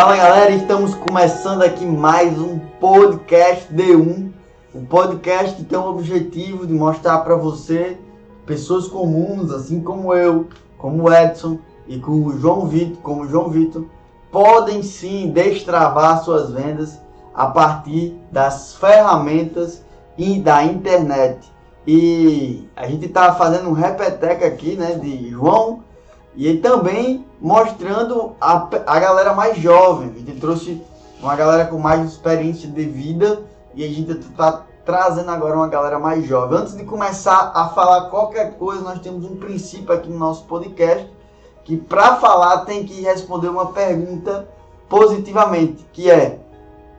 Fala galera, estamos começando aqui mais um podcast D1. Um podcast que tem o objetivo de mostrar para você pessoas comuns, assim como eu, como o Edson e com o João Vitor, como o João Vitor, podem sim destravar suas vendas a partir das ferramentas e da internet. E a gente está fazendo um repeteco aqui, né, de João e também mostrando a, a galera mais jovem. A gente trouxe uma galera com mais experiência de vida e a gente está trazendo agora uma galera mais jovem. Antes de começar a falar qualquer coisa, nós temos um princípio aqui no nosso podcast que para falar tem que responder uma pergunta positivamente, que é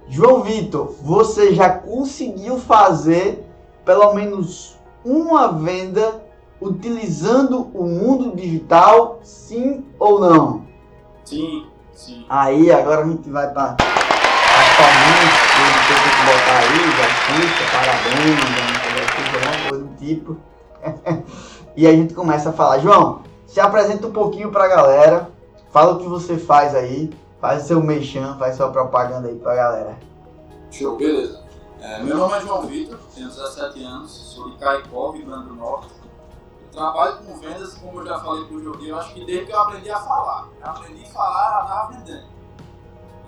João Vitor, você já conseguiu fazer pelo menos uma venda utilizando o mundo digital, sim ou não? Sim, sim. Aí agora a gente vai para atualmente, que tem que botar aí, puxa, parabéns, alguma coisa do tipo. e a gente começa a falar, João, se apresenta um pouquinho para a galera, fala o que você faz aí, faz seu mexão, faz sua propaganda aí para a galera. Show, beleza. É, meu nome é João Vitor, tenho 17 anos, sou de Caicó, Rio Grande do Norte. Trabalho com vendas, como eu já falei para o Jordi, eu acho que desde que eu aprendi a falar. Eu aprendi a falar, estava vendendo.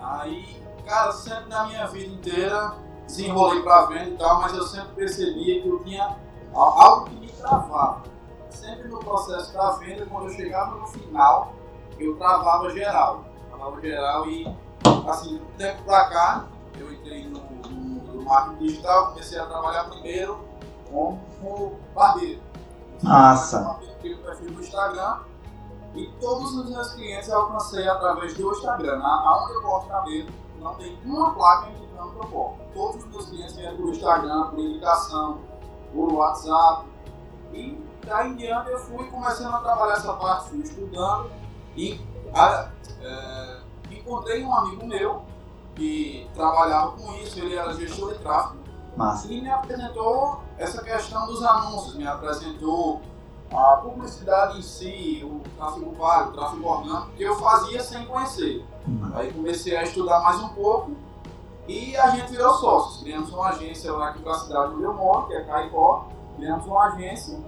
Aí, cara, sempre na minha vida inteira desenrolei para venda e tal, mas eu sempre percebia que eu tinha algo que me travava. Sempre no processo da venda, quando eu chegava no final, eu travava geral. Travava geral e, assim, do tempo para cá, eu entrei no do marketing digital, comecei a trabalhar primeiro como barbeiro. Massa! Eu perfil no Instagram e todos os meus clientes eu alcancei através do Instagram. Aonde eu cabelo, não tem uma placa indicando que eu corto. Todos os meus clientes vêm por Instagram, por indicação, por WhatsApp. E daí em diante eu fui começando a trabalhar essa parte, fui estudando e a, é, encontrei um amigo meu que trabalhava com isso, ele era gestor de tráfego. Massa. E me apresentou essa questão dos anúncios, me apresentou a publicidade em si, o tráfego pago, o tráfego orgânico, que eu fazia sem conhecer. Uhum. Aí comecei a estudar mais um pouco e a gente virou sócios. Criamos uma agência lá aqui para a cidade onde eu moro, que é Caicó. Criamos uma agência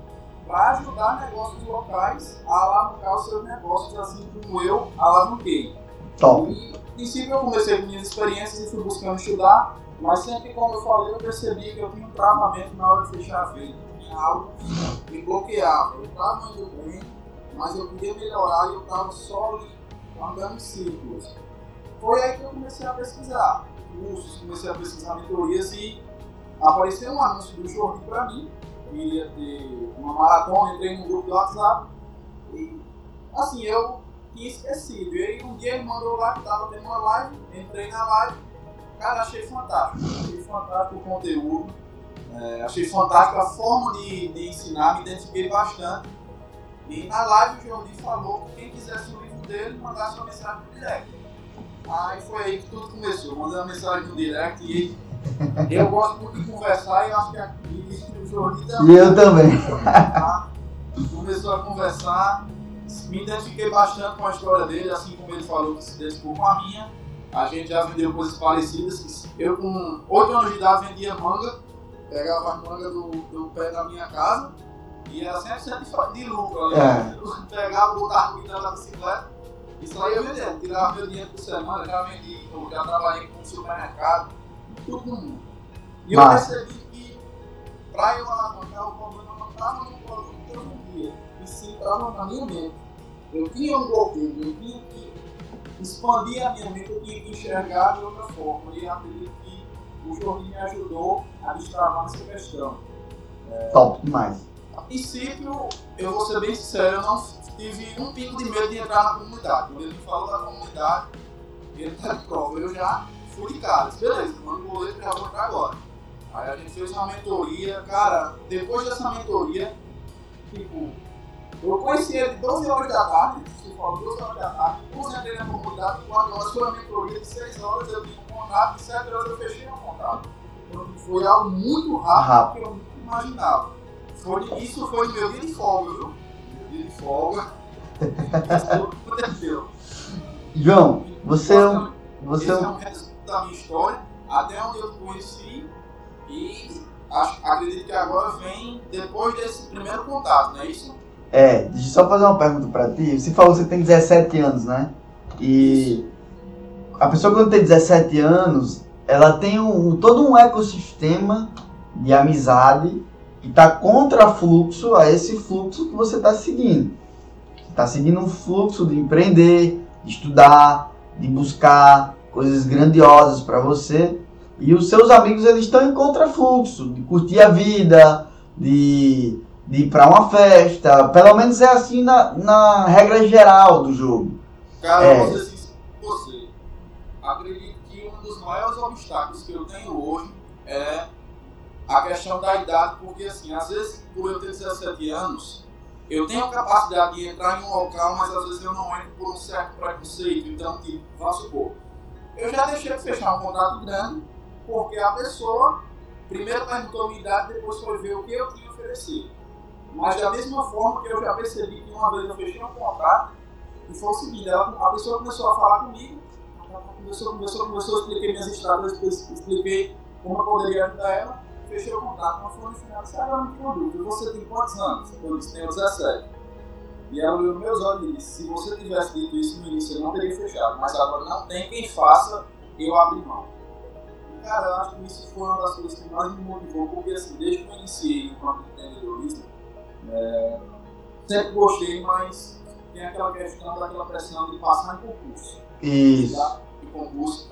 para ajudar negócios locais a alavancar os seus negócios, assim como eu alavanquei. Top. E princípio eu comecei com minhas experiências e fui buscando estudar, mas sempre como eu falei, eu percebi que eu tinha um travamento na hora de fechar a venda. Tinha algo que me bloqueava. Eu estava indo bem, mas eu queria melhorar e eu estava só andando em círculos. Foi aí que eu comecei a pesquisar cursos, comecei a pesquisar mentorias e apareceu um anúncio do Jordi para mim, que ia ter uma maratona, entrei no grupo do WhatsApp e assim, eu tinha esquecido. E aí um dia ele mandou lá que tava tendo uma live, entrei na live, cara, achei fantástico. Achei fantástico o conteúdo, é, achei fantástico a forma de, de ensinar, me identifiquei bastante. E na live o Jordi falou que quem quisesse o livro dele, mandasse uma mensagem no direct. Aí foi aí que tudo começou, mandei uma mensagem no direct e eu gosto muito de conversar e acho que aqui o Jordi também. E eu também. Começou a conversar me identifiquei bastante com a história dele, assim como ele falou que se identificou com a minha. A gente já vendeu coisas parecidas. Eu, com 8 anos de idade, vendia manga, pegava as mangas do, do pé da minha casa e era 100% de lucro. É. Pegava, botava comida na bicicleta e saía vendendo. Tirava meu dinheiro por semana, já vendi, eu já trabalhei com supermercado, tudo no mundo. E eu percebi que, para eu alavancar, o problema não estava no produto que eu vendia, e sim estava na minha mente. Eu tinha um bloqueio, eu tinha que expandir a minha mente, eu tinha que enxergar de outra forma. E acredito que o Jorginho me ajudou a destravar nessa questão. É, Top demais. A princípio, eu vou ser bem sincero, eu não tive um pingo de medo de entrar na comunidade. Quando ele me falou da comunidade, ele tá de prova. Eu já fui de cara, disse, beleza, manda o boleto já vou entrar agora. Aí a gente fez uma mentoria, cara, depois dessa mentoria, tipo, eu conheci ele 12 horas da tarde, se for 12 horas da tarde, concentrei na comunidade, 4 horas foi uma mentoria de 6 horas, eu tinha um contrato, e 7 horas eu fechei um contrato. Então foi algo muito rápido, que eu nunca imaginava. Foi, isso foi meu dia de folga, viu? Meu dia de folga. isso aconteceu. João, você é um, Você Esse é um resumo da minha história, até onde eu conheci e acho, acredito que agora vem depois desse primeiro contato, não é isso? É, deixa eu só fazer uma pergunta pra ti. Você falou que você tem 17 anos, né? E a pessoa quando tem 17 anos, ela tem um, todo um ecossistema de amizade que está contra fluxo a esse fluxo que você está seguindo. Você está seguindo um fluxo de empreender, de estudar, de buscar coisas grandiosas para você. E os seus amigos eles estão em contrafluxo, de curtir a vida, de, de ir para uma festa. Pelo menos é assim na, na regra geral do jogo. Cara, É. eu vou ser sincero com você. Acredito que um dos maiores obstáculos que eu tenho hoje é a questão da idade, porque assim, às vezes, por eu ter 17 anos, eu tenho a capacidade de entrar em um local, mas às vezes eu não entro por um certo preconceito. Então, tipo, vamos supor, eu já deixei de fechar um contrato grande, porque a pessoa primeiro perguntou a minha idade, depois foi ver o que eu tinha a oferecer. Mas da mesma forma que eu já percebi que uma vez eu fechei um contrato, e foi o seguinte, ela, a pessoa começou a falar comigo, ela começou, começou, começou, eu expliquei minhas estratégias, expliquei como eu poderia ajudar ela, fechei o contrato, mas foi no final, disse, ah, não, dúvida, você tem quantos anos? Eu disse, tenho 17. E ela olhou meus olhos e disse, se você tivesse dito isso no início, eu não teria fechado, mas agora não tem quem faça eu abrir mão. Cara, eu acho que isso foi uma das coisas que mais me motivou, porque assim, desde que eu iniciei enquanto empreendedorismo, é, sempre gostei, mas tem aquela questão daquela pressão de passar em concurso. Isso. tá? Concurso.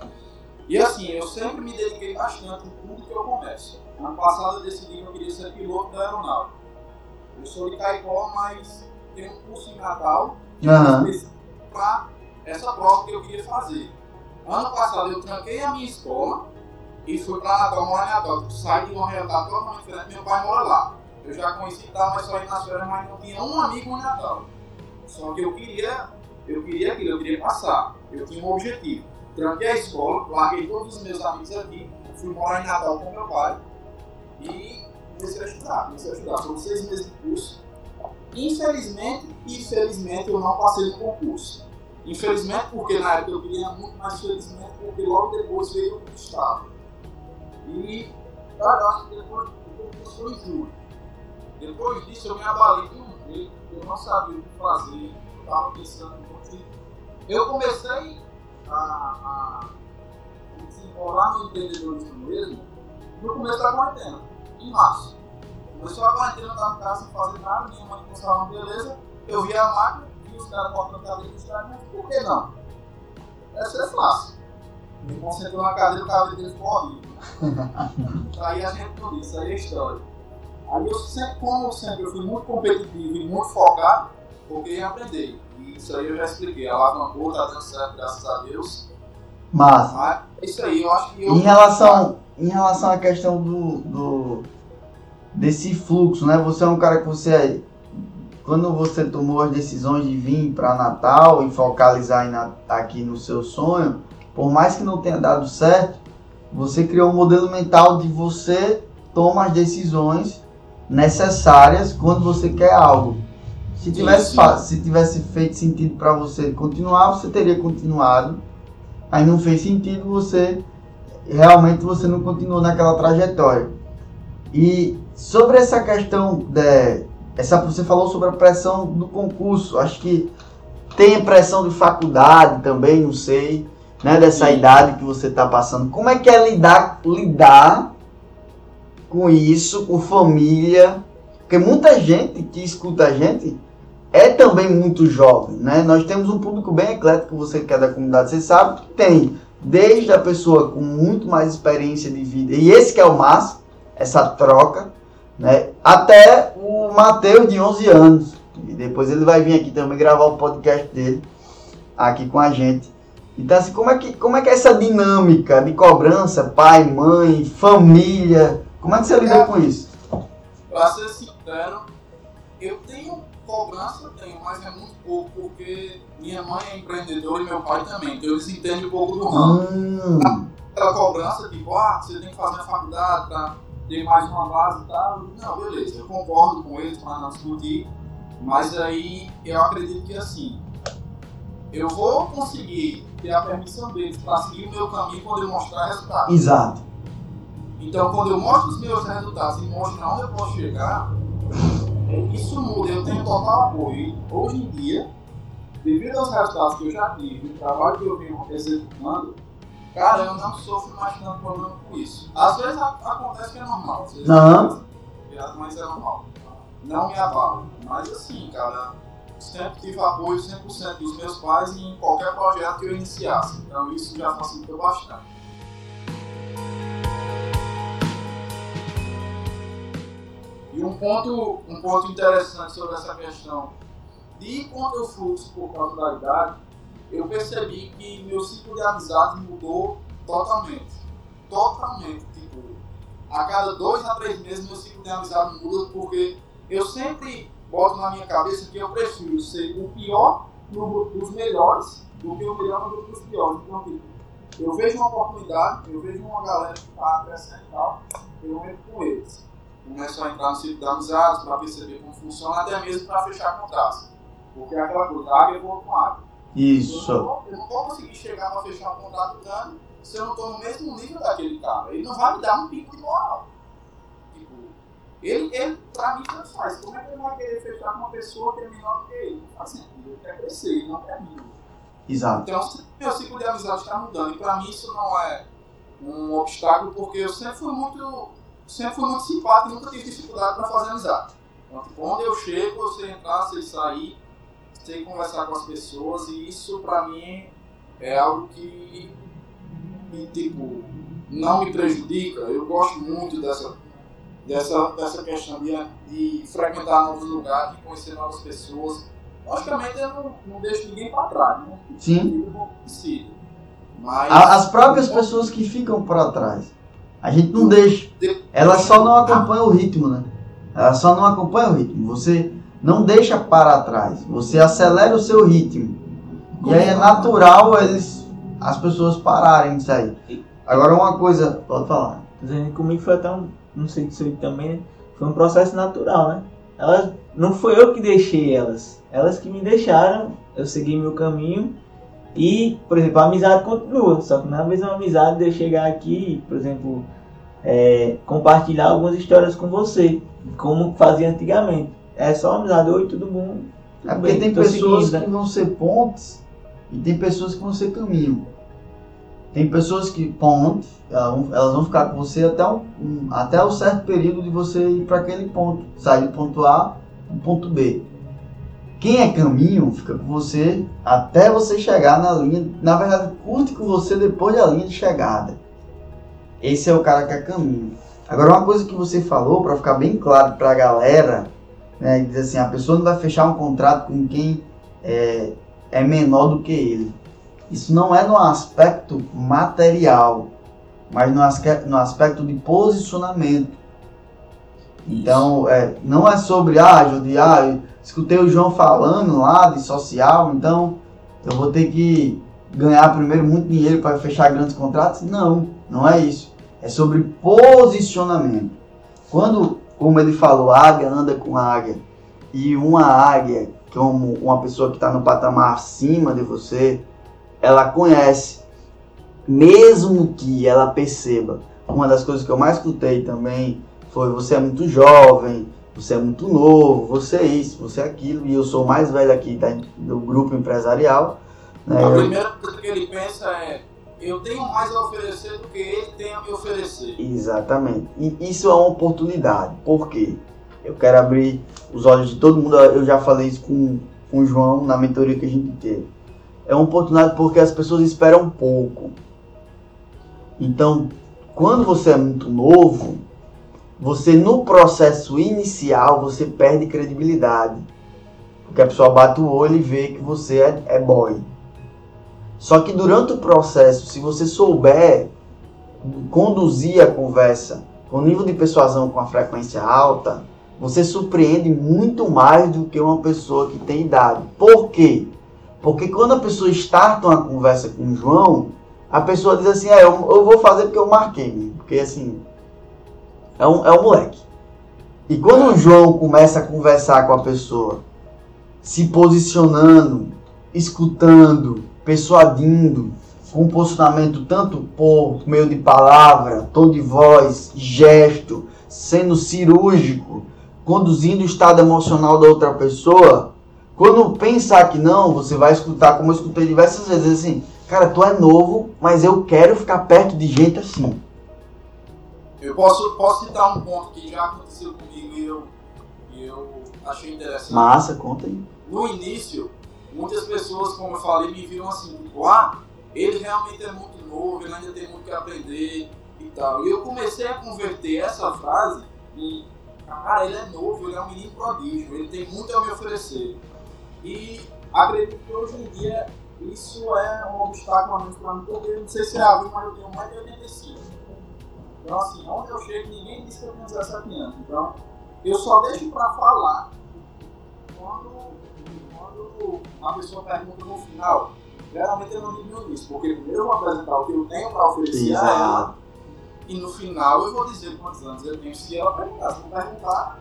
E assim, eu sempre me dediquei bastante em tudo que eu começo. Ano passado eu decidi que eu queria ser piloto da aeronáutica. Eu sou de Caicó, mas tem um curso em Natal Aham. para essa prova que eu queria fazer. Ano passado eu tranquei a minha escola e fui para Natal, morar em Natal. Saí de uma realidade totalmente diferente, meu pai mora lá. Eu já conheci tal, mas só ia nas férias, mas não tinha um amigo em Natal. Só que eu queria, eu queria aquilo, eu queria passar. Eu tinha um objetivo. Tranquei a escola, larguei todos os meus amigos aqui, fui morar em Natal com meu pai e comecei a estudar. Comecei a estudar, foram seis meses de curso. Infelizmente, infelizmente eu não passei no concurso. Infelizmente porque na época eu queria muito, mas felizmente porque logo depois veio o estado. E que depois o concurso foi em julho. Depois disso eu me abalei de um jeito, eu não sabia o que fazer, eu estava pensando em continuar. Eu comecei a, a desenrolar no empreendedorismo mesmo no começo da quarentena, em março. Começou a quarentena, eu estava em casa sem fazer nada, minha mãe postava uma beleza, eu via a máquina, vi os caras cortando cadeira dos caras, mas por que não? Essa é fácil. Me concentrou na cadeira, o cabelo dele ficou horrível. aí a gente tudo isso, aí é história. Aí eu sempre, como sempre, eu fui muito competitivo e muito focado, porque ia aprender. E isso aí eu já expliquei. Alavancou, tá dando certo, graças a Deus. Massa. Mas é isso aí, eu acho que eu. Em relação, em relação à questão do, do desse fluxo, né? Você é um cara que você quando você tomou as decisões de vir para Natal e focalizar aqui no seu sonho, por mais que não tenha dado certo, você criou um modelo mental de você toma as decisões necessárias quando você quer algo. Se tivesse, se tivesse feito sentido para você continuar, você teria continuado. Aí não fez sentido, você realmente você não continuou naquela trajetória. E sobre essa questão de, essa você falou sobre a pressão do concurso, acho que tem pressão de faculdade também, não sei, né, dessa Sim. idade que você está passando. Como é que é lidar lidar com isso, com família? Porque muita gente que escuta a gente é também muito jovem, né? Nós temos um público bem eclético, você que é da comunidade, você sabe que tem desde a pessoa com muito mais experiência de vida, e esse que é o máximo, essa troca, né? Até o Matheus de 11 anos. E depois ele vai vir aqui também gravar o podcast dele aqui com a gente. Então assim, como é que, como é, que é essa dinâmica de cobrança, pai, mãe, família? Como é que você lida com isso? Pra ser sincero, eu tenho cobrança, eu tenho, mas é muito pouco, porque minha mãe é empreendedora e meu pai também, então eles entendem um pouco do ramo. Hum, Aquela cobrança, tipo, ah, você tem que fazer a faculdade pra ter mais uma base e tal. Não, beleza, eu concordo com eles para não discutir, mas aí eu acredito que assim, eu vou conseguir ter a permissão deles para seguir o meu caminho quando eu mostrar resultados. Exato. Então, quando eu mostro os meus resultados e mostro onde eu posso chegar, isso muda. Eu tenho total apoio. Hoje em dia, devido aos resultados que eu já tive, o trabalho que eu venho executando, cara, eu não sofro mais tanto problema com isso. Às vezes acontece que é normal. Às vezes acontece, mas é normal. Não me abalo. Mas assim, cara, sempre tive apoio 100% dos meus pais em qualquer projeto que eu iniciasse. Então isso já facilitou bastante. E um ponto, um ponto interessante sobre essa questão de quando eu fluxo por causa da idade, eu percebi que meu ciclo de amizade mudou totalmente. Totalmente. Tipo, a cada dois a três meses meu ciclo de amizade muda porque eu sempre boto na minha cabeça que eu prefiro ser o pior no dos melhores do que o melhor no dos piores. Então, tipo, eu vejo uma oportunidade, eu vejo uma galera que está crescendo e tal, eu entro com eles. Começo a entrar no ciclo de amizades para perceber como funciona, até mesmo para fechar contratos. Porque é aquela coisa, águia voa com águia. Eu Isso. não, eu não vou conseguir chegar para fechar um contrato grande se eu não estou no mesmo nível daquele cara. Ele não vai me dar um pico de moral. Tipo, ele, ele pra mim, tanto faz. Como é que ele vai querer fechar com uma pessoa que é menor do que ele? Não faz sentido. Ele quer crescer, ele não quer mim. Exato. Então, meu ciclo de amizade está mudando, e para mim isso não é um obstáculo, porque eu sempre fui muito, sempre fui muito simpático nunca tive dificuldade para fazer amizade. Então, tipo, onde eu chego, eu sei entrar, sei sair, sei conversar com as pessoas, e isso para mim é algo que, que, tipo, não me prejudica. Eu gosto muito dessa, dessa, dessa questão de, de frequentar novos lugares, de conhecer novas pessoas. Logicamente, eu não, não deixo ninguém para trás, né? Sim. Eu. Mas. As próprias pessoas que ficam para trás. A gente não deixa. Elas só não acompanham o ritmo, né? Elas só não acompanham o ritmo. Você não deixa para trás. Você acelera o seu ritmo. E aí é natural eles, as pessoas pararem de sair. Agora uma coisa, pode falar. Comigo foi até um, não sei se também, né? foi um processo natural, né? Elas, não foi eu que deixei elas, elas que me deixaram, eu segui meu caminho e, por exemplo, a amizade continua, só que não é a mesma amizade de eu chegar aqui, por exemplo, é, compartilhar algumas histórias com você, como fazia antigamente. É só amizade, oi, tudo bom? Tudo É porque bem, tem pessoas seguindo, né? que vão ser pontes e tem pessoas que vão ser caminho. Tem pessoas que vão, elas vão ficar com você até um, um- até um certo período de você ir para aquele ponto, sair do ponto A para o ponto B. Quem é caminho fica com você até você chegar na linha, na verdade curte com você depois da linha de chegada. Esse é o cara que é caminho. Agora uma coisa que você falou para ficar bem claro para a galera né, diz assim, a pessoa não vai fechar um contrato com quem é, é menor do que ele. Isso não é no aspecto material, mas no, asque- no aspecto de posicionamento. Então, é, não é sobre, ah, Jordi, ah, escutei o João falando lá de social, então eu vou ter que ganhar primeiro muito dinheiro para fechar grandes contratos. Não, não é isso. É sobre posicionamento. Quando, como ele falou, a águia anda com a águia e uma águia, como uma pessoa que está no patamar acima de você, ela conhece, mesmo que ela perceba. Uma das coisas que eu mais escutei também foi: você é muito jovem, você é muito novo, você é isso, você é aquilo, e eu sou o mais velho aqui tá, do grupo empresarial. Né? A primeira coisa que ele pensa é: eu tenho mais a oferecer do que ele tem a me oferecer. Exatamente. E isso é uma oportunidade. Por quê? Eu quero abrir os olhos de todo mundo. Eu já falei isso com, com o João na mentoria que a gente teve. É uma oportunidade porque as pessoas esperam pouco. Então, quando você é muito novo, você no processo inicial você perde credibilidade. Porque a pessoa bate o olho e vê que você é, é boy. Só que durante o processo, se você souber conduzir a conversa com nível de persuasão com a frequência alta, você surpreende muito mais do que uma pessoa que tem idade. Por quê? Porque quando a pessoa starta uma conversa com o João, a pessoa diz assim, é, eu, eu vou fazer porque eu marquei, porque assim, é um, é um moleque. E quando o João começa a conversar com a pessoa, se posicionando, escutando, persuadindo, com um posicionamento tanto por meio de palavra, tom de voz, gesto, sendo cirúrgico, conduzindo o estado emocional da outra pessoa, quando pensar que não, você vai escutar, como eu escutei diversas vezes assim, cara, tu é novo, mas eu quero ficar perto de gente assim. Eu posso, posso citar um ponto que já aconteceu comigo e eu, e eu achei interessante. Massa, conta aí. No início, muitas pessoas, como eu falei, me viram assim, tipo, ah, ele realmente é muito novo, ele ainda tem muito que aprender e tal. E eu comecei a converter essa frase em, cara, ele é novo, ele é um menino prodígio, ele tem muito a me oferecer. E acredito que hoje em dia isso é um obstáculo a menos para mim, porque não sei se é a mas eu tenho 1,85m. Então, assim, onde eu chego, ninguém diz que eu tenho 17 anos. Então, eu só deixo para falar quando, quando a pessoa pergunta no final. Geralmente eu não digo isso, porque primeiro eu vou apresentar o que eu tenho para oferecer a ela. E no final eu vou dizer quantos anos eu tenho se ela perguntar. Se não perguntar,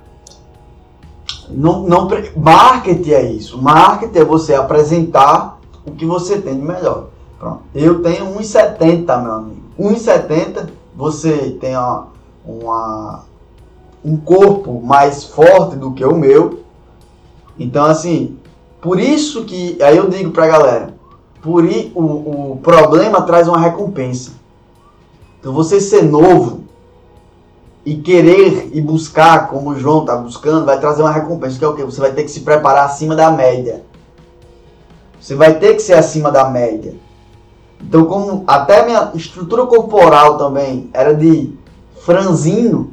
Não, não, pre- marketing é isso. Marketing é você apresentar o que você tem de melhor. Pronto. Eu tenho 1,70, meu amigo. 1,70, você tem uma, uma- um corpo mais forte do que o meu. Então, assim, por isso que. Aí eu digo pra galera: por i, o, o problema traz uma recompensa. Então, você ser novo e querer e buscar, como o João tá buscando, vai trazer uma recompensa, que é o quê? Você vai ter que se preparar acima da média. Você vai ter que ser acima da média. Então, como até minha estrutura corporal também era de franzino,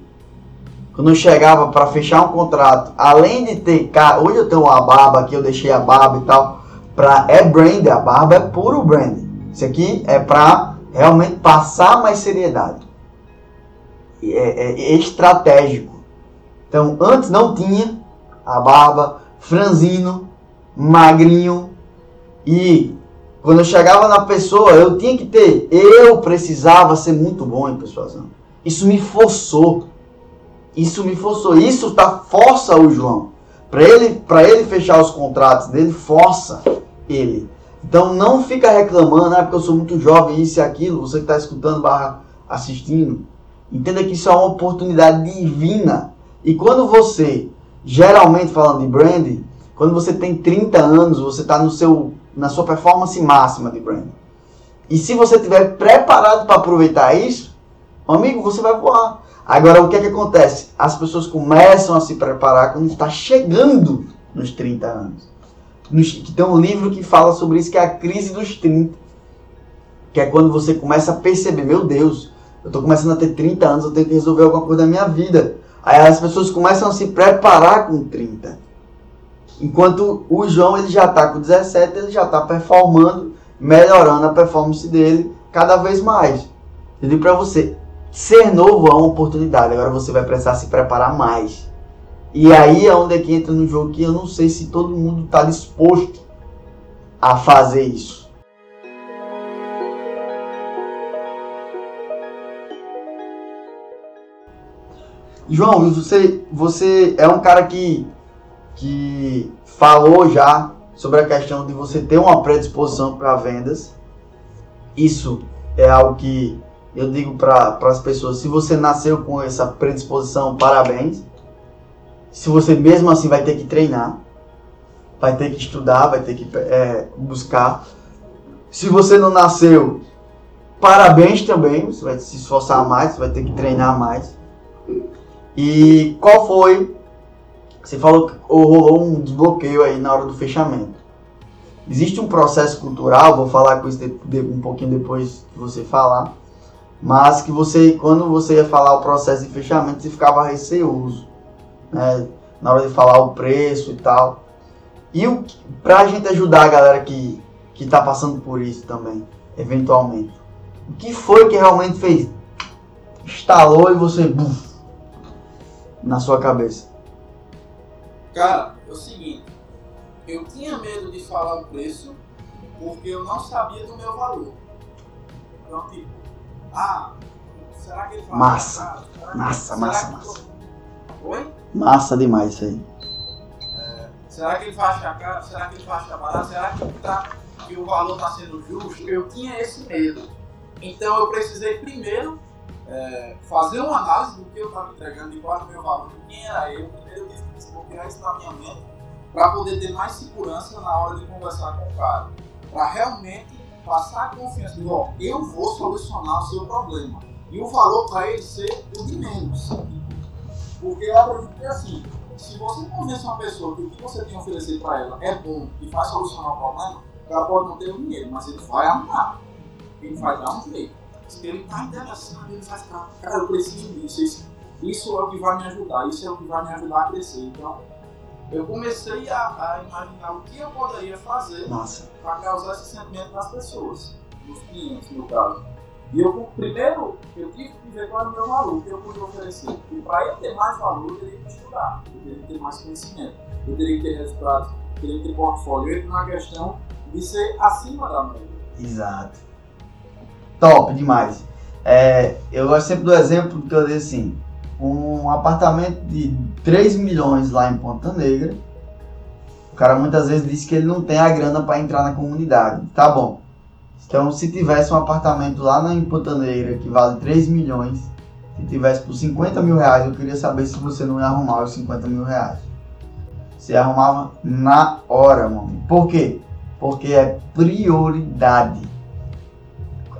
quando eu chegava para fechar um contrato, além de ter cara, hoje eu tenho uma barba aqui, eu deixei a barba e tal, pra, é brand, a barba é puro brand. Isso aqui é pra realmente passar mais seriedade é, é estratégico. Então, antes não tinha a barba, franzino, magrinho e quando eu chegava na pessoa, eu tinha que ter, eu precisava ser muito bom em persuasão. Isso me forçou. Isso me forçou. Isso tá força o João. Para ele, para ele fechar os contratos dele, força ele. Então não fica reclamando, ah, porque eu sou muito jovem, isso e aquilo, você que está escutando barra assistindo. Entenda que isso é uma oportunidade divina. E quando você, geralmente falando de branding, quando você tem 30 anos, você está no seu, na sua performance máxima de branding. E se você estiver preparado para aproveitar isso, amigo, você vai voar. Agora, o que é que acontece? As pessoas começam a se preparar quando está chegando nos 30 anos. Nos- tem um livro que fala sobre isso, que é a crise dos 30. Que é quando você começa a perceber, meu Deus, eu tô começando a ter 30 anos, eu tenho que resolver alguma coisa da minha vida. Aí as pessoas começam a se preparar com 30. Enquanto o João ele já tá com 17, ele já tá performando, melhorando a performance dele cada vez mais. Eu digo pra você, ser novo é uma oportunidade, agora você vai precisar se preparar mais. E aí é onde é que entra no jogo que eu não sei se todo mundo tá disposto a fazer isso. João, você, você é um cara que, que falou já sobre a questão de você ter uma predisposição para vendas. Isso é algo que eu digo para as pessoas: se você nasceu com essa predisposição, parabéns. Se você mesmo assim vai ter que treinar, vai ter que estudar, vai ter que é, buscar. Se você não nasceu, parabéns também. Você vai se esforçar mais, você vai ter que treinar mais. E qual foi? Você falou que rolou um desbloqueio aí na hora do fechamento. Existe um processo cultural, vou falar com isso de, de, um pouquinho depois que você falar, mas que você, quando você ia falar o processo de fechamento, você ficava receoso, né? Na hora de falar o preço e tal. E o, pra gente ajudar a galera que, que tá passando por isso também, eventualmente. O que foi que realmente fez? Estalou e você, buf, na sua cabeça? Cara, é o seguinte, eu tinha medo de falar o preço porque eu não sabia do meu valor. Então, tipo, ah, será que ele fala Massa. Será que- Massa, será massa, que- massa. Oi? Massa demais isso aí. Será que ele vai achar caro? Será que ele vai achar barato? Será que, tá, que o valor está sendo justo? Eu tinha esse medo. Então eu precisei primeiro é, fazer uma análise do que eu estava entregando, de qual era o meu valor, de quem era eu. Primeiro que desbloquear isso na minha mente para poder ter mais segurança na hora de conversar com o cara. Para realmente passar a confiança de, ó, eu vou solucionar o seu problema. E o valor para ele ser o de menos. Porque eu acredito que assim, se você convence uma pessoa que o que você tem a oferecer para ela é bom e vai solucionar o problema, ela pode não ter o dinheiro, mas ele vai arrumar. Ele vai dar um jeito. Ele está interessado, ele ficar, cara, eu preciso disso. Isso, isso é o que vai me ajudar, isso é o que vai me ajudar a crescer. Então, eu comecei a, a imaginar o que eu poderia fazer para causar esse sentimento nas pessoas, nos clientes, no caso. E eu, primeiro, eu tive que ver qual era o meu valor, o que eu podia oferecer. E para eu ter mais valor, eu teria que estudar, eu teria que ter mais conhecimento, eu teria que ter resultados, eu teria que ter portfólio. Eu entro na questão de ser acima da média. Exato. Top demais. É, eu gosto sempre do exemplo que eu dei assim: um apartamento de 3 milhões lá em Ponta Negra. O cara muitas vezes diz que ele não tem a grana para entrar na comunidade. Tá bom. Então, se tivesse um apartamento lá na Ponta Negra que vale 3 milhões, se tivesse por 50 mil reais, eu queria saber se você não ia arrumar os 50 mil reais. Você arrumava na hora, mano. Por quê? Porque é prioridade.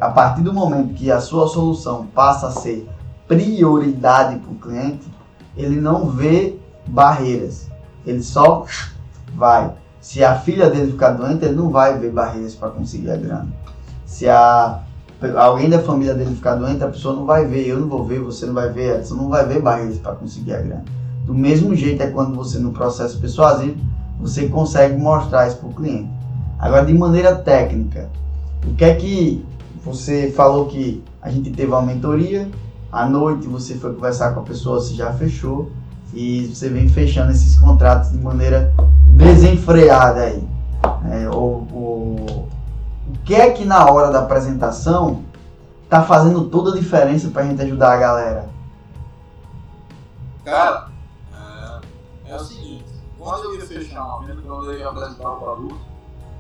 A partir do momento que a sua solução passa a ser prioridade para o cliente, ele não vê barreiras. Ele só vai. Se a filha dele ficar doente, ele não vai ver barreiras para conseguir a grana. Se a, alguém da família dele ficar doente, a pessoa não vai ver, eu não vou ver, você não vai ver, você não vai ver barreiras para conseguir a grana. Do mesmo jeito é quando você no processo persuasivo, você consegue mostrar isso para o cliente. Agora, de maneira técnica, o que é que você falou que a gente teve uma mentoria, à noite você foi conversar com a pessoa, você já fechou, e você vem fechando esses contratos de maneira desenfreada aí. É, o, que é que na hora da apresentação tá fazendo toda a diferença pra gente ajudar a galera? Cara, é, é o seguinte, quando eu ia fechar uma venda, quando eu ia apresentar o produto,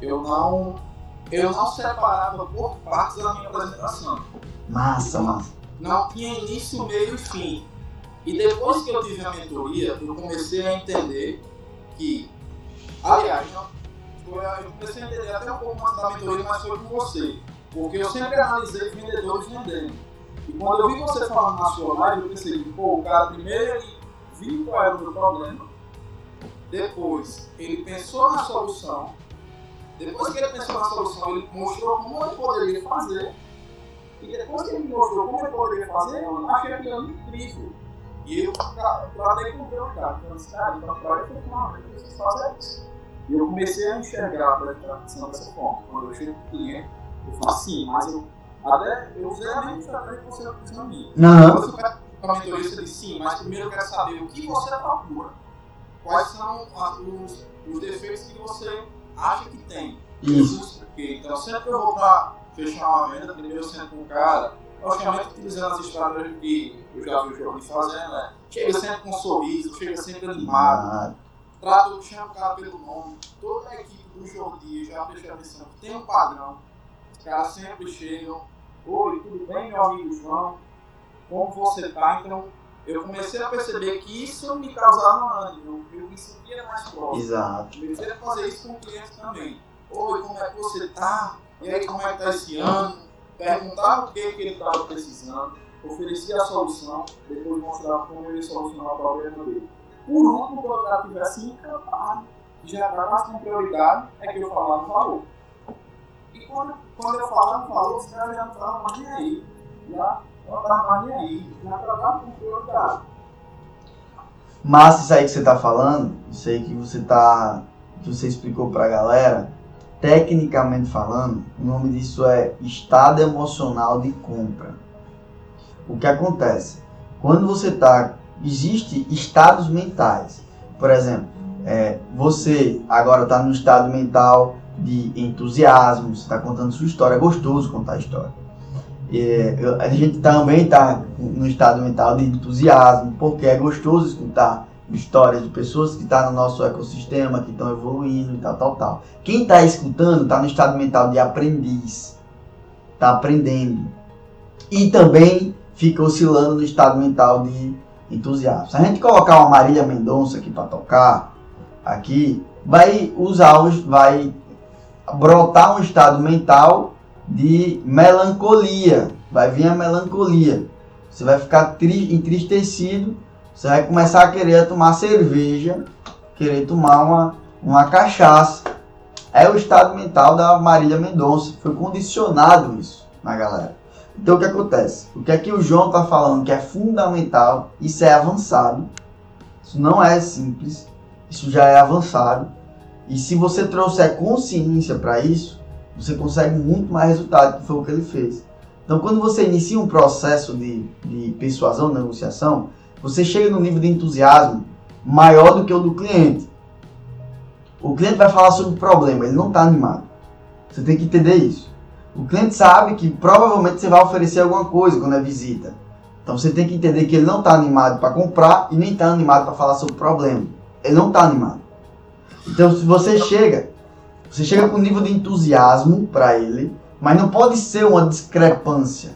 eu não, eu não separava por partes da minha apresentação. Massa, massa. Não tinha início, meio e fim. E depois que eu tive a mentoria, eu comecei a entender que, aliás, eu comecei a entender até um pouco mais da mentoria, mas foi com você. Porque eu sempre analisei vendedores vendendo. E quando eu vi você falando na sua live, eu percebi, pô, o cara primeiro ele viu qual era o meu problema, depois ele pensou na solução, depois que ele pensou na solução, ele mostrou como ele poderia fazer, e depois que ele mostrou como ele poderia fazer, eu achei aquilo incrível. E eu tratei com o meu cara, então, cara, então agora eu eu preciso fazer isso. E eu comecei a enxergar a apresentação dessa forma. Quando eu chego com o cliente, eu falo assim, mas eu até eu usei a mesma estratégia que você fez na minha. Uhum. Para a mentoria, você diz sim, mas primeiro eu quero saber o que você procura. Quais são os, os defeitos que você acha que tem. Isso. Então, sempre que eu vou para fechar uma venda, primeiro eu sento com o cara, logicamente utilizando as estratégias que eu já vi o Jorge fazendo, né? Chega sempre com um sorriso, chega sempre animado. Trato, chama o cara pelo nome. Toda a equipe do Jordi, já prestei atenção, tem um padrão. Os caras sempre chegam. Oi, tudo bem, meu amigo João? Como você tá? Então, eu comecei a perceber que isso me causava ânimo. Eu me sentia mais próximo. Exato. Comecei a fazer isso com o cliente também. Oi, como é que você tá? E aí, como é que tá esse ano? Perguntava o que, que ele estava precisando, oferecia a solução, depois mostrava como ele ia solucionar o problema dele. Por último, quando cara tivesse encantado, já estava com prioridade, é que eu falava no valor. E quando, quando eu falava no valor, os caras já não estavam nem aí. Já aí. Prioridade. Massa isso aí que você tá falando, isso aí que você tá. que você explicou pra galera, tecnicamente falando, o nome disso é estado emocional de compra. O que acontece? Quando você tá. Existe estados mentais. Por exemplo, é, você agora está no estado mental de entusiasmo, você está contando sua história, é gostoso contar a história. A gente também está no estado mental de entusiasmo, porque é gostoso escutar histórias de pessoas que estão no nosso ecossistema, que estão evoluindo e tal, tal, tal. Quem está escutando está no estado mental de aprendiz, está aprendendo. E também fica oscilando no estado mental de entusiasmo. Se a gente colocar uma Marília Mendonça aqui para tocar, aqui, vai usar, vai brotar um estado mental de melancolia. Vai vir a melancolia. Você vai ficar entristecido você vai começar a querer tomar cerveja, querer tomar uma, uma cachaça. É o estado mental da Marília Mendonça. Foi condicionado isso na galera. Então o que acontece? O que é que o João está falando que é fundamental, isso é avançado. Isso não é simples, isso já é avançado. E se você trouxer consciência para isso, você consegue muito mais resultado, que foi o que ele fez. Então, quando você inicia um processo de, de persuasão, negociação, você chega no nível de entusiasmo maior do que o do cliente. O cliente vai falar sobre o problema, ele não está animado. Você tem que entender isso. O cliente sabe que provavelmente você vai oferecer alguma coisa quando é visita. Então você tem que entender que ele não está animado para comprar e nem está animado para falar sobre o problema. Ele não está animado. Então se você chega, você chega com um nível de entusiasmo para ele, mas não pode ser uma discrepância.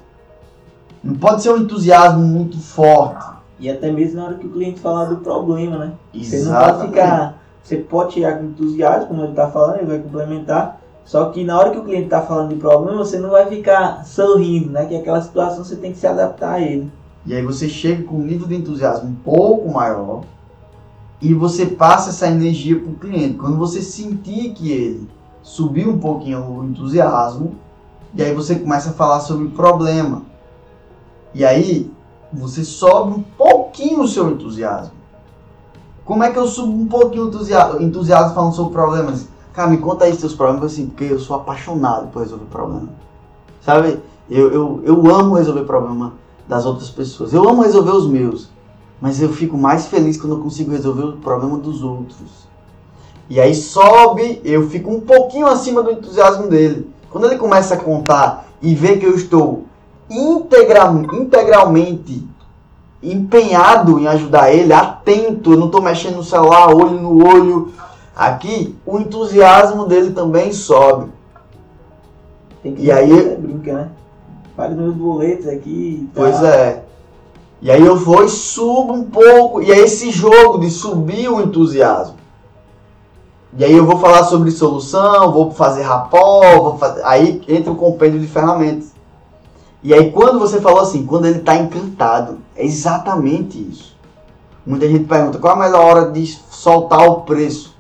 Não pode ser um entusiasmo muito forte. E até mesmo na hora que o cliente falar do problema, né? Você não pode ficar. Você pode chegar com entusiasmo, como ele está falando, ele vai complementar. Só que na hora que o cliente está falando de problema, você não vai ficar sorrindo, né? Que é aquela situação você tem que se adaptar a ele. E aí você chega com um nível de entusiasmo um pouco maior e você passa essa energia para o cliente. Quando você sentir que ele subiu um pouquinho o entusiasmo, e aí você começa a falar sobre o problema. E aí você sobe um pouquinho o seu entusiasmo. Como é que eu subo um pouquinho o entusiasmo, entusiasmo falando sobre problemas? Cara, me conta aí seus problemas, assim, porque eu sou apaixonado por resolver problemas. Sabe? Eu, eu, eu amo resolver problema das outras pessoas. Eu amo resolver os meus. Mas eu fico mais feliz quando eu consigo resolver o problema dos outros. E aí sobe, eu fico um pouquinho acima do entusiasmo dele. Quando ele começa a contar e vê que eu estou integra, integralmente empenhado em ajudar ele, atento, eu não estou mexendo no celular, olho no olho. Aqui, o entusiasmo dele também sobe. e aí brinca, né? Paga meus boletos aqui. Tá. Pois é. E aí eu vou e subo um pouco. E é esse jogo de subir o entusiasmo. E aí eu vou falar sobre solução, vou fazer rapó, vou fazer... aí entra o compêndio de ferramentas. E aí quando você falou assim, quando ele está encantado, é exatamente isso. Muita gente pergunta qual a melhor hora de soltar o preço.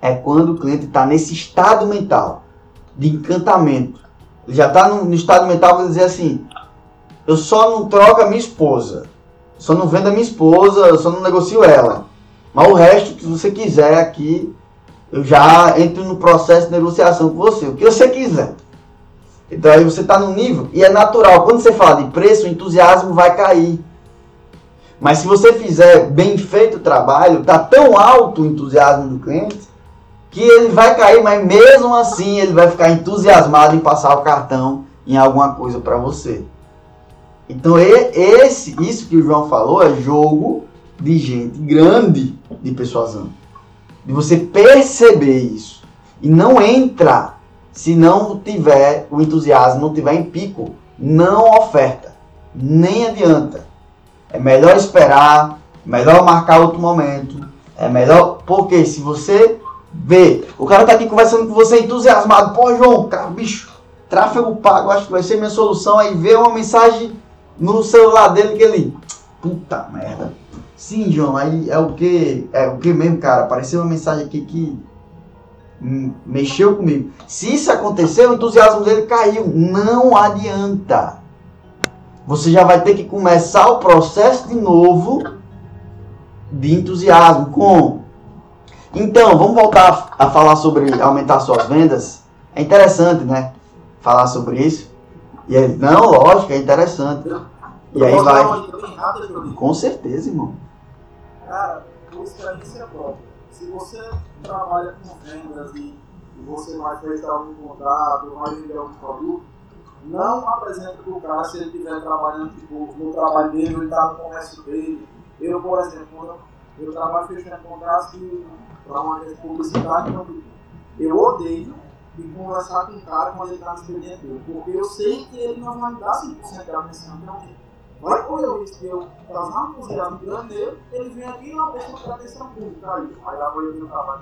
É quando o cliente está nesse estado mental de encantamento. Ele já está no, estado mental para dizer assim: eu só não troco a minha esposa, só não vendo a minha esposa, só não negocio ela. Mas o resto, se você quiser aqui, eu já entro no processo de negociação com você, o que você quiser. Então aí você está no nível e é natural. Quando você fala de preço, o entusiasmo vai cair. Mas se você fizer bem feito o trabalho, está tão alto o entusiasmo do cliente que ele vai cair, mas mesmo assim ele vai ficar entusiasmado em passar o cartão em alguma coisa para você. Então esse, isso que o João falou é jogo de gente grande de persuasão. De você perceber isso e não entra se não tiver o entusiasmo, não tiver em pico, não oferta. Nem adianta. É melhor esperar, melhor marcar outro momento. É melhor, porque se você vê, o cara tá aqui conversando com você entusiasmado, pô, João, cara, bicho, tráfego pago, acho que vai ser minha solução. Aí vê uma mensagem no celular dele que ele, puta merda. Sim, João, aí é o que? É o que mesmo, cara? Apareceu uma mensagem aqui que mexeu comigo. Se isso acontecer, o entusiasmo dele caiu. Não adianta. Você já vai ter que começar o processo de novo de entusiasmo. Com. Então, vamos voltar a falar sobre aumentar suas vendas. É interessante, né? Falar sobre isso. E ele, não, lógico, é interessante. E aí vai. Com certeza, irmão. Cara, por experiência própria se você trabalha com vendas e, você vai prestar um contrato, vai vender algum produto, não apresenta para o cara se ele estiver trabalhando tipo, no trabalho dele, ele está no comércio dele. Eu, por exemplo, eu trabalho fechando contratos para uma então eu odeio de conversar com o cara quando ele está no expediente dele, porque eu sei que ele não vai me dar 5% da atenção. Então, vai correr o risco de eu causar uma cozinhada grande nele, ele vem aqui e não deixa a atenção pública. Aí, aí lá vou eu no trabalho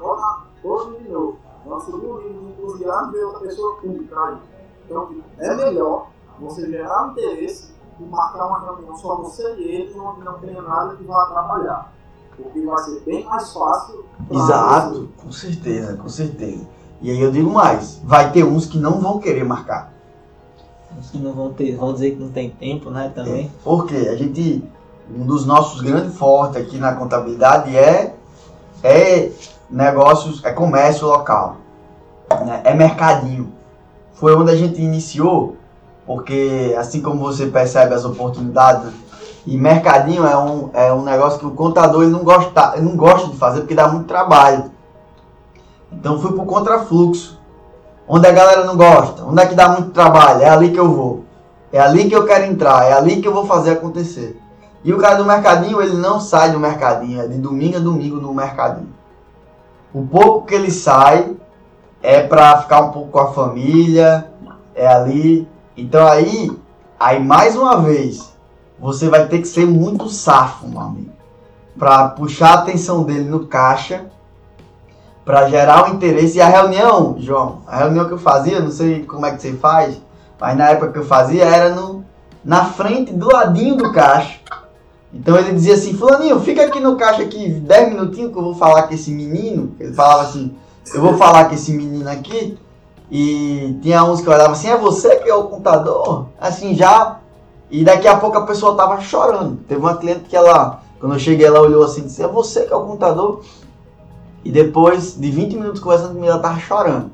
todo, de novo. Vamos subir o nível de entusiasmo e outra pessoa pública aí. Então, é melhor você gerar um interesse e marcar uma reunião só você e ele, onde não tenha nada que vá atrapalhar. Porque vai ser bem mais fácil. Exato, com certeza, com certeza. E aí eu digo mais, vai ter uns que não vão querer marcar. Uns que não vão ter, vão dizer que não tem tempo, né, também. É, porque a gente, um dos nossos grandes fortes aqui na contabilidade é, é negócios, é comércio local, né, é mercadinho. Foi onde a gente iniciou, porque assim como você percebe as oportunidades, e mercadinho é um, é um negócio que o contador ele não, gosta, ele não gosta de fazer porque dá muito trabalho. Então fui pro contrafluxo. Onde a galera não gosta, onde é que dá muito trabalho, é ali que eu vou. É ali que eu quero entrar, é ali que eu vou fazer acontecer. E o cara do mercadinho, ele não sai do mercadinho, é de domingo a domingo no mercadinho. O pouco que ele sai é para ficar um pouco com a família, é ali. Então aí, aí mais uma vez, você vai ter que ser muito safo, meu amigo, para puxar a atenção dele no caixa para gerar o interesse. E a reunião, João, a reunião que eu fazia, não sei como é que você faz, mas na época que eu fazia era no, na frente, do ladinho do caixa. Então ele dizia assim, fulaninho, fica aqui no caixa aqui 10 minutinhos que eu vou falar com esse menino. Ele falava assim, eu vou falar com esse menino aqui. E tinha uns que olhavam assim, é você que é o contador? Assim, já. E daqui a pouco a pessoa tava chorando. Teve uma cliente que ela, quando eu cheguei, ela olhou assim e disse, é você que é o contador? E depois de 20 minutos conversando comigo, ela tava chorando.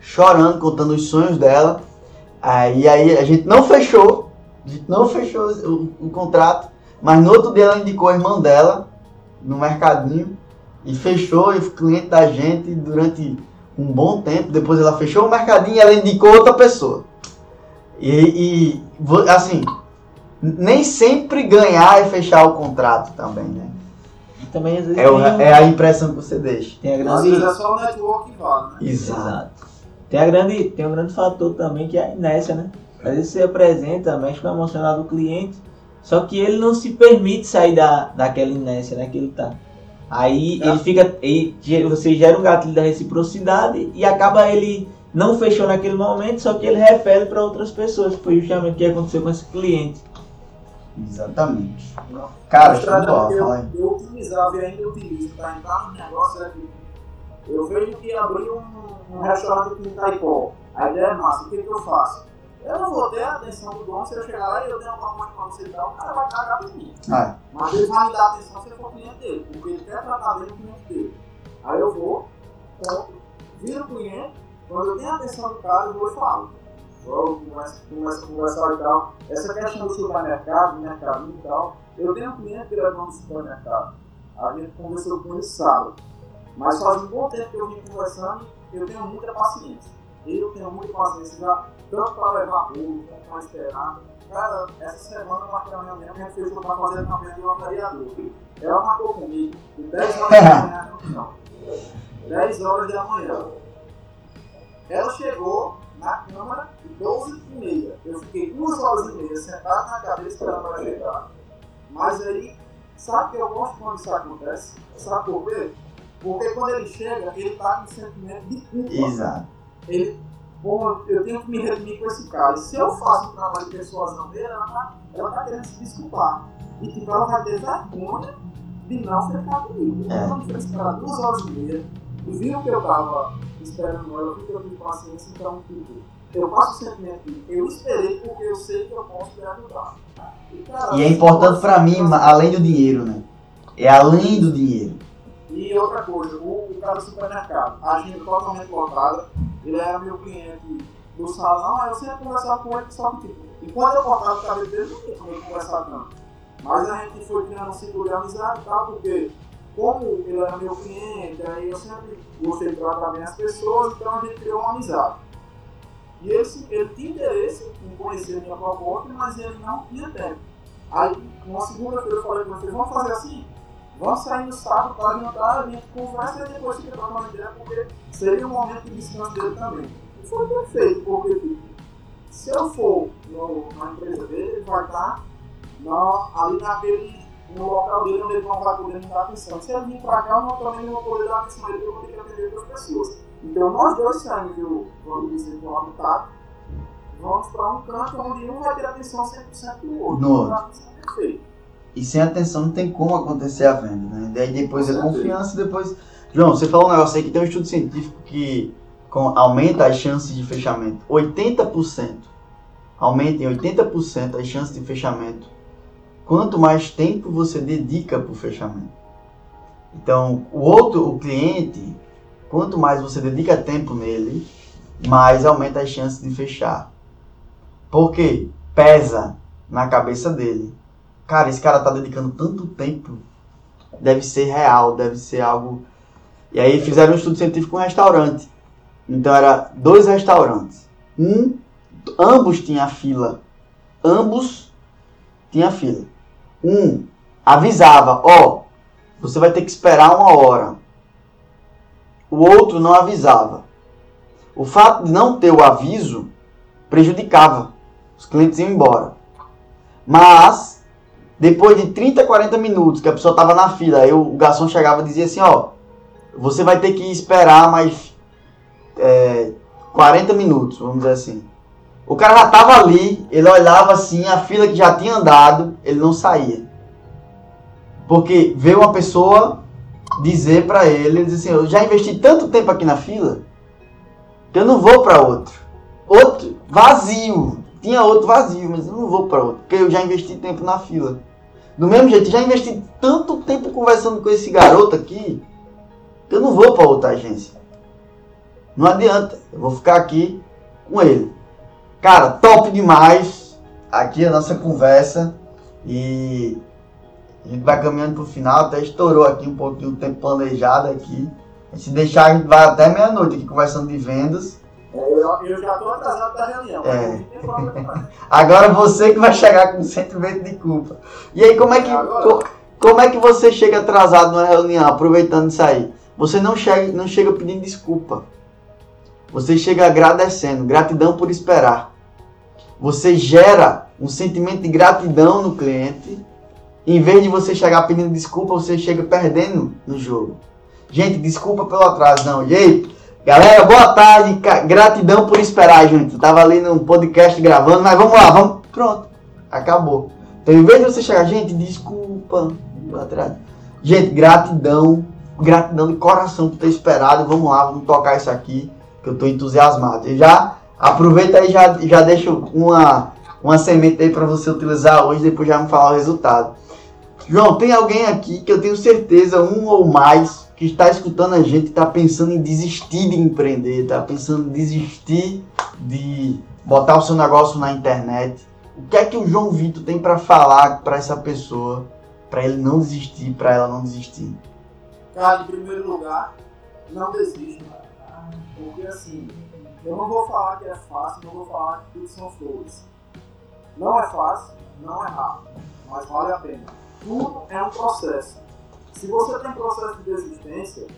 Chorando, contando os sonhos dela. Aí, aí a gente não fechou. A gente não fechou o, o contrato. Mas no outro dia ela indicou a irmã dela no mercadinho. E fechou e cliente da gente durante um bom tempo. Depois ela fechou o mercadinho e ela indicou outra pessoa. E, e assim, nem sempre ganhar é fechar o contrato também, né? Também às vezes é, o, é, a impressão que você deixa. Tem a grande... Às vezes é só o network que vale, né? Exato. Tem, a grande, tem um grande fator também que é a inércia, né? Às vezes você apresenta, mexe com o emocional do cliente, só que ele não se permite sair da, daquela inércia né, que ele tá. Aí é. ele fica. Ele, você gera um gatilho da reciprocidade e acaba ele não fechou naquele momento, só que ele refere para outras pessoas. Foi justamente o que aconteceu com esse cliente. Exatamente. Cara, estratégia que eu, eu utilizava e ainda utilizo para entrar no negócio é que eu vejo que abrir um, um restaurante aqui em Taipó, a ideia é massa, o que, que eu faço? Eu não vou ter a atenção do dono se eu chegar lá e eu der uma pacote para você e tal, o cara vai cagar em mim. Mas ele vai me dar atenção se eu for cliente dele, porque ele quer tratar bem o cliente dele. Aí eu vou, compro, viro o cliente, quando eu tenho a atenção do cara, eu vou e falo começa, começa a conversar e tal. Essa questão do supermercado, mercado e tal, eu tenho um cliente leva no supermercado. A gente conversou com ele sábado. Mas faz um bom tempo que eu vim conversando, eu tenho muita paciência. Eu tenho muita paciência já, tanto para levar bolo, quanto para esperar. Cara, essa semana uma reunião mesmo, a gente fez para fazer a campanha de vereador. Ela marcou comigo, de 10 horas da manhã, não. 10 horas da manhã. Ela chegou, na Câmara, 12 e meia. Eu fiquei duas horas e meia sentado na cadeira esperando ela chegar. Mas aí, sabe que eu gosto quando isso acontece? Sabe por quê? Porque quando ele chega, ele está com sentimento de culpa. Exato. Ele, bom, eu tenho que me redimir com esse cara. E se eu faço um trabalho de persuasão dele, ela está ela tá querendo se desculpar. E tipo, ela vai ter vergonha de não ficar comigo. É. Então, eu esperar duas horas e meia. Viram que eu estava esperando ela, eu fico com paciência, então, tipo, eu passo o sentimento eu esperei porque eu sei que eu posso te ajudar. E, cara, e é importante para mim, além do dinheiro, né? É além do dinheiro. E outra coisa, o, o cara do supermercado, a gente totalmente lotada, ele era meu cliente do salão, aí eu sempre conversava com ele, só que tipo, enquanto eu cortava o cabelo dele, não tinha como conversar tanto. Mas a gente foi criando um ciclo de amizade e tal, porque como ele era meu cliente, aí eu sempre gostei de tratar bem as pessoas, então a gente criou uma amizade. E esse, ele tinha interesse em conhecer a minha proposta, mas ele não tinha tempo. Aí, uma segunda-feira eu falei com vocês, vamos fazer assim? Vamos sair no sábado para jantar, a gente conversa e depois fica trocando ideia, porque seria um momento de descanso dele também. E foi perfeito, porque tipo, se eu for no, na empresa dele, ele vai estar na, ali naquele, no local dele onde ele não vai poder me dar atenção. Se ele vir para cá, eu não, também não vou poder dar atenção a ele, porque eu vou ter que atender outras pessoas. Então nós dois saímos do, do Vicente do habitat, vamos para um canto onde um vai ter atenção 100% do outro. No outro. Então, Perfeito. E sem atenção não tem como acontecer a venda, né? Daí depois é confiança e depois. João, você falou um negócio aí que tem um estudo científico que com- aumenta as chances de fechamento. 80%. Aumenta em 80% as chances de fechamento. Quanto mais tempo você dedica para o fechamento. Então, o outro, o cliente, quanto mais você dedica tempo nele, mais aumenta as chances de fechar. Por quê? Pesa na cabeça dele cara, esse cara tá dedicando tanto tempo, deve ser real, deve ser algo. E aí fizeram um estudo científico com um restaurante. Então era dois restaurantes. Um, ambos tinham fila. Ambos tinham fila. Um avisava, ó, você vai ter que esperar uma hora. O outro não avisava. O fato de não ter o aviso prejudicava. Os clientes iam embora. Mas depois de 30, 40 minutos que a pessoa estava na fila, aí o garçom chegava e dizia assim, ó, você vai ter que esperar mais é, 40 minutos, vamos dizer assim. O cara já estava ali, ele olhava assim, a fila que já tinha andado, ele não saía. Porque veio uma pessoa dizer para ele, ele disse assim, eu já investi tanto tempo aqui na fila, que eu não vou para outro. Outro vazio. Tinha outro vazio, mas eu não vou para outro, porque eu já investi tempo na fila. Do mesmo jeito, já investi tanto tempo conversando com esse garoto aqui, que eu não vou para outra agência. Não adianta, eu vou ficar aqui com ele. Cara, top demais aqui a nossa conversa e a gente vai caminhando pro final, até estourou aqui um pouquinho o tempo planejado aqui. Se deixar, a gente vai até meia-noite aqui conversando de vendas. Eu, eu já estou atrasado da reunião, É. Agora você que vai chegar com sentimento de culpa. E aí, como é que, co- como é que você chega atrasado numa reunião, aproveitando isso aí? Você não chega, não chega pedindo desculpa. Você chega agradecendo, gratidão por esperar. Você gera um sentimento de gratidão no cliente. Em vez de você chegar pedindo desculpa, você chega perdendo no jogo. Gente, desculpa pelo atraso, não. E aí, galera, boa tarde. Gratidão por esperar, gente. Eu tava ali num podcast gravando, mas vamos lá, vamos. Pronto, acabou. Então, em vez de você chegar, gente, desculpa. pelo atraso. Gente, gratidão. Gratidão de coração por ter esperado. Vamos lá, vamos tocar isso aqui, que eu tô entusiasmado. E já aproveita aí, já, já deixo uma, uma semente aí para você utilizar hoje, depois já me falar o resultado. João, tem alguém aqui que eu tenho certeza, um ou mais, que está escutando a gente, está pensando em desistir de empreender, está pensando em desistir de botar o seu negócio na internet. O que é que o João Vitor tem para falar para essa pessoa, para ele não desistir, para ela não desistir? Cara, em primeiro lugar, não desista. Porque assim, eu não vou falar que é fácil, não vou falar que tudo são flores. Não é fácil, não é rápido, mas vale a pena. Tudo é um processo. Se você tem processo de desistência,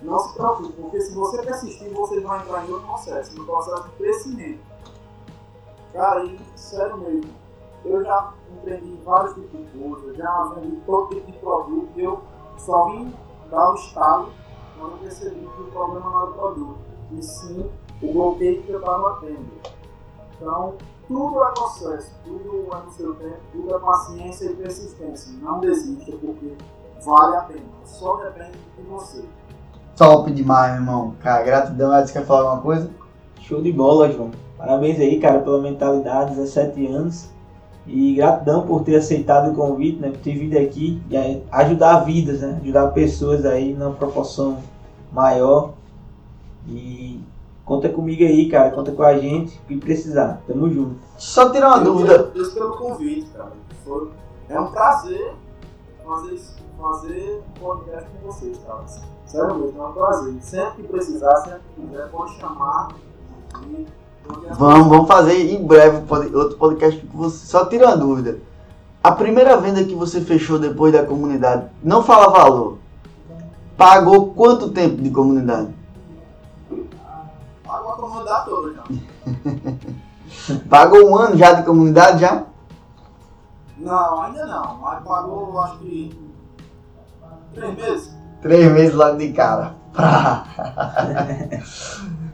não se preocupe, porque se você persistir, você vai entrar em outro processo, no processo de crescimento. Cara, e sério mesmo, eu já empreendi em vários tipos de coisas, já vendi todo tipo de produto, eu só vim dar o estalo quando eu percebi que o problema não era o produto, e sim o bloqueio que eu estava tendo. Então, tudo é processo, tudo é no seu tempo, tudo é paciência e persistência. Não desista, porque vale a pena. Só depende de você. Top demais, meu irmão. Cara, gratidão. Edson, quer falar alguma coisa? Show de bola, João. Parabéns aí, cara, pela mentalidade, 17 anos. E gratidão por ter aceitado o convite, né? Por ter vindo aqui e ajudar vidas, né? Ajudar pessoas aí numa proporção maior. E conta comigo aí, cara. Conta com a gente. O que precisar. Tamo junto. Só tirar uma Eu dúvida. agradeço pelo convite, cara. Foi- é um prazer fazer, isso- fazer um podcast com vocês, cara. Sério mesmo, é um prazer. Sempre que precisar, sempre que quiser, pode chamar. E Vamos, vamos fazer em breve outro podcast com você. Só tira uma dúvida. A primeira venda que você fechou depois da comunidade, não fala valor. Pagou quanto tempo de comunidade? Pagou um ano já de comunidade já? Não, ainda não. Mas pagou, acho que. Três meses. Três meses logo de cara.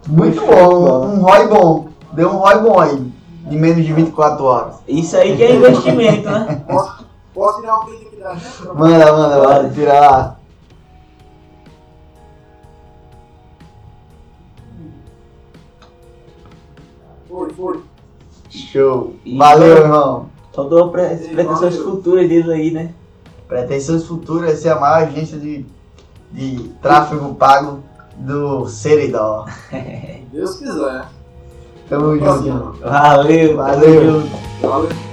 Muito bom, bom. um ROI bom. Deu um ROI bom aí. De menos de 24 horas. Isso aí que é investimento, né? Posso, posso tirar um print aqui da Manda, manda, manda. Tira lá. Foi, foi. Show. E- Valeu, irmão. Faltou pre- pretensões futuras deles aí, né? Pretensões futuras, é a maior agência de, de tráfego pago do Seridó. Deus quiser. Tamo junto. Valeu, Valeu. tamo junto. Valeu.